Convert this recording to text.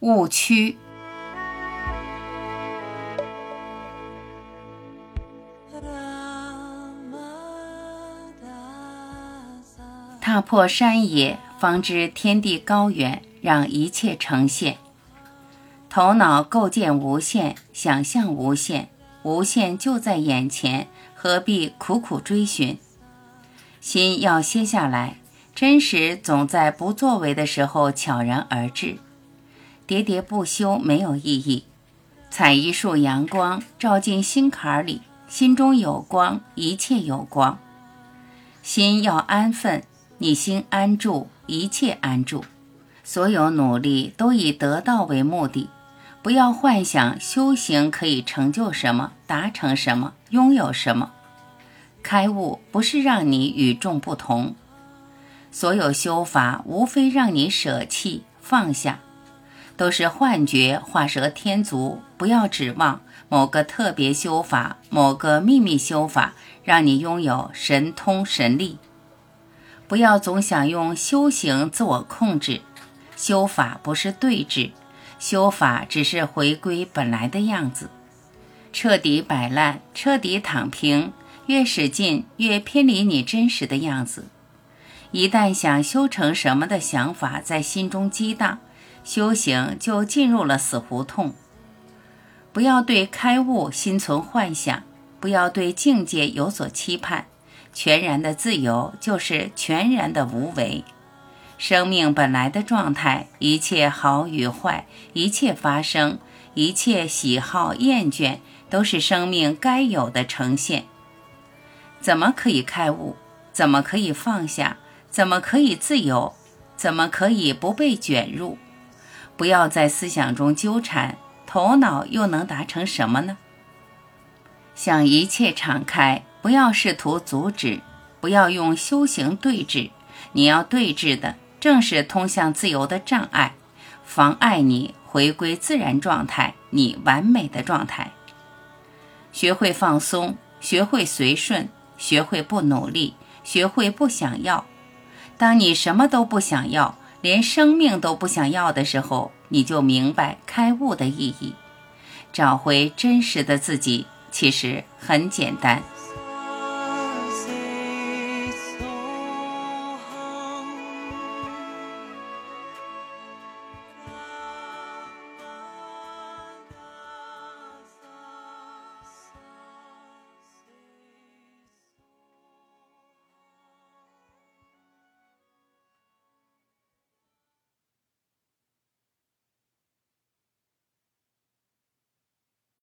误区。踏破山野，方知天地高远，让一切呈现。头脑构建无限，想象无限，无限就在眼前，何必苦苦追寻？心要歇下来，真实总在不作为的时候悄然而至。喋喋不休没有意义。采一束阳光，照进心坎里，心中有光，一切有光。心要安分。你心安住，一切安住。所有努力都以得到为目的，不要幻想修行可以成就什么、达成什么、拥有什么。开悟不是让你与众不同，所有修法无非让你舍弃、放下，都是幻觉、画蛇添足。不要指望某个特别修法、某个秘密修法让你拥有神通神力。不要总想用修行自我控制，修法不是对峙，修法只是回归本来的样子。彻底摆烂，彻底躺平，越使劲越偏离你真实的样子。一旦想修成什么的想法在心中激荡，修行就进入了死胡同。不要对开悟心存幻想，不要对境界有所期盼。全然的自由就是全然的无为，生命本来的状态，一切好与坏，一切发生，一切喜好厌倦，都是生命该有的呈现。怎么可以开悟？怎么可以放下？怎么可以自由？怎么可以不被卷入？不要在思想中纠缠，头脑又能达成什么呢？向一切敞开。不要试图阻止，不要用修行对峙。你要对峙的正是通向自由的障碍，妨碍你回归自然状态，你完美的状态。学会放松，学会随顺，学会不努力，学会不想要。当你什么都不想要，连生命都不想要的时候，你就明白开悟的意义。找回真实的自己，其实很简单。